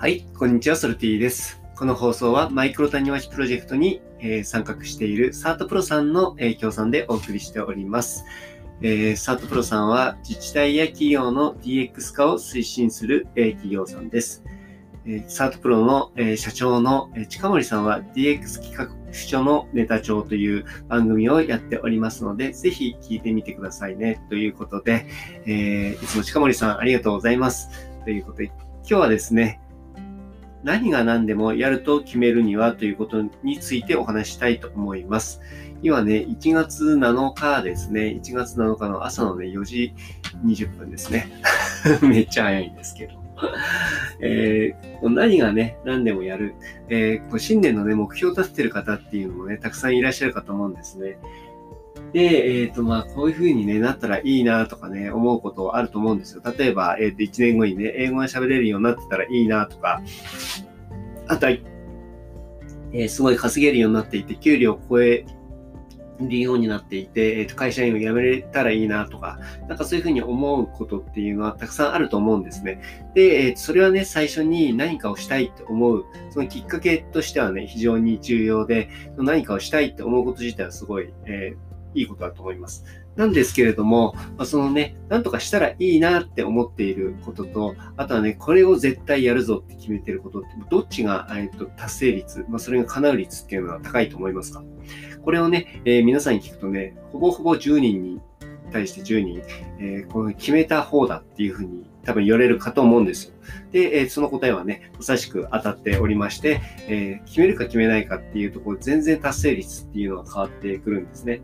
はい、こんにちは、ソルティです。この放送はマイクロ谷町プロジェクトに、えー参画しているサートプロさんの影響さんでお送りしております。えーサートプロさんは自治体や企業の DX 化を推進する、えー企業さんです。えサートプロの、え社長の、え近森さんは DX 企画書のネタ帳という番組をやっておりますので、ぜひ聞いてみてくださいね。ということで、えいつも近森さんありがとうございます。ということで、今日はですね、何が何でもやると決めるにはということについてお話したいと思います。今ね、1月7日ですね、1月7日の朝のね、4時20分ですね。めっちゃ早いんですけど。えー何がね、何でもやる。えーこう新年のね、目標を立ててる方っていうのもね、たくさんいらっしゃるかと思うんですね。で、えっ、と、まあ、こういう風にね、なったらいいなとかね、思うことあると思うんですよ。例えば、えっ、と、1年後にね、英語が喋れるようになってたらいいなとか、あとは、えーすごい稼げるようになっていて、給料を超えるようになっていて、えーと会社員を辞めれたらいいなとか、なんかそういうふうに思うことっていうのはたくさんあると思うんですね。で、えーそれはね、最初に何かをしたいって思う、そのきっかけとしてはね、非常に重要で、何かをしたいって思うこと自体はすごい、えーいいことだと思います。なんですけれども、まあそのね、なんとかしたらいいなって思っていることと、あとはね、これを絶対やるぞって決めてることって、どっちが、えっと達成率、まあ、それが叶う率っていうのは高いと思いますか？これをね、えー皆さんに聞くとね、ほぼほぼ10人に対して10人、えーこの決めた方だっていうふうに多分言われるかと思うんですよ。で、えーその答えはね、まさしく当たっておりまして、えー決めるか決めないかっていうところ、全然達成率っていうのが変わってくるんですね。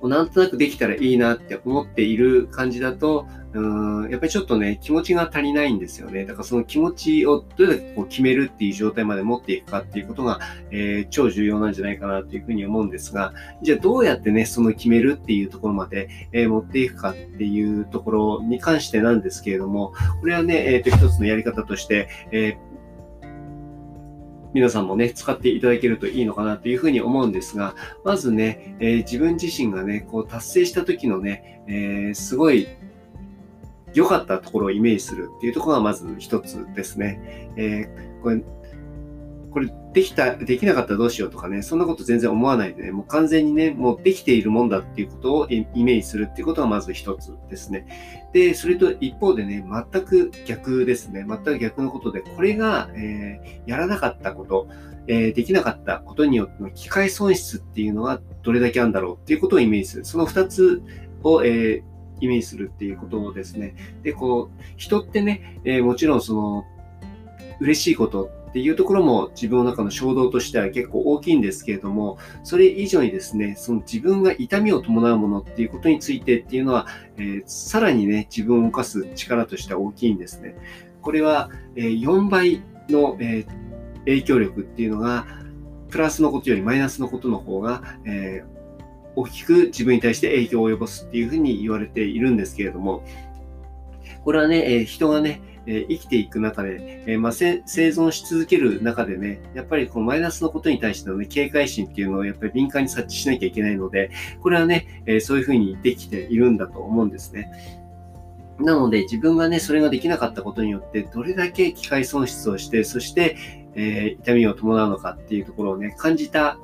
もうなんとなくできたらいいなって思っている感じだと、うんやっぱりちょっとね、気持ちが足りないんですよね。だからその気持ちをどれだけこう決めるっていう状態まで持っていくかっていうことが、えー超重要なんじゃないかなというふうに思うんですが、じゃあどうやってね、その決めるっていうところまで、えー持っていくかっていうところに関してなんですけれども、これはね、えっ、と、一つのやり方として、えー皆さんもね、使っていただけるといいのかなというふうに思うんですが、まずね、えー自分自身がね、こう達成した時のね、えーすごい良かったところをイメージするっていうところがまず一つですね。えーこれ、これできた、できなかったらどうしようとかね、そんなこと全然思わないでね、もう完全にね、もうできているもんだっていうことをイメージするっていうことがまず一つですね。で、それと一方でね、全く逆ですね。全く逆のことで、これが、えーやらなかったこと、えーできなかったことによっての機械損失っていうのがどれだけあるんだろうっていうことをイメージする。その二つを、えーイメージするっていうことですね。で、こう、人ってね、えもちろんその、嬉しいことっていうところも自分の中の衝動としては結構大きいんですけれども、それ以上にですね、その自分が痛みを伴うものっていうことについてっていうのは、えーさらにね、自分を動かす力としては大きいんですね。これは、え4倍の、え影響力っていうのが、プラスのことよりマイナスのことの方が、えー大きく自分に対して影響を及ぼすっていうふうに言われているんですけれども、これはね、えー人がね、え生きていく中で、えまあ、生存し続ける中でね、やっぱりこうマイナスのことに対しての、ね、警戒心っていうのをやっぱり敏感に察知しなきゃいけないので、これはね、えそういうふうにできているんだと思うんですね。なので自分がね、それができなかったことによって、どれだけ機械損失をして、そして、えー痛みを伴うのかっていうところをね、感じた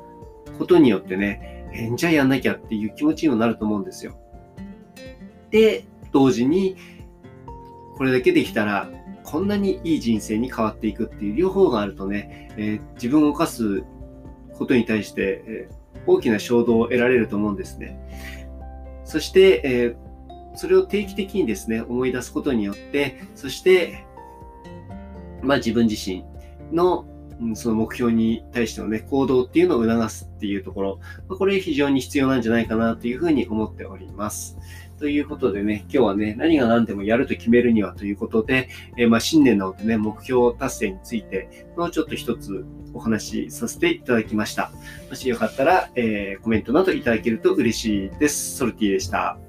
ことによってね、えーじゃあやんなきゃっていう気持ちにもなると思うんですよ。で、同時に、これだけできたら、こんなにいい人生に変わっていくっていう両方があるとね、えー自分を犯すことに対して、えー大きな衝動を得られると思うんですね。そして、えーそれを定期的にですね、思い出すことによって、そして、まあ自分自身の、その目標に対してのね、行動っていうのを促すっていうところ、これ非常に必要なんじゃないかなというふうに思っております。ということでね、今日はね、何が何でもやると決めるにはということで、えーまあ新年のね、目標達成についてのちょっと一つお話しさせていただきました。もしよかったら、えーコメントなどいただけると嬉しいです。ソルティでした。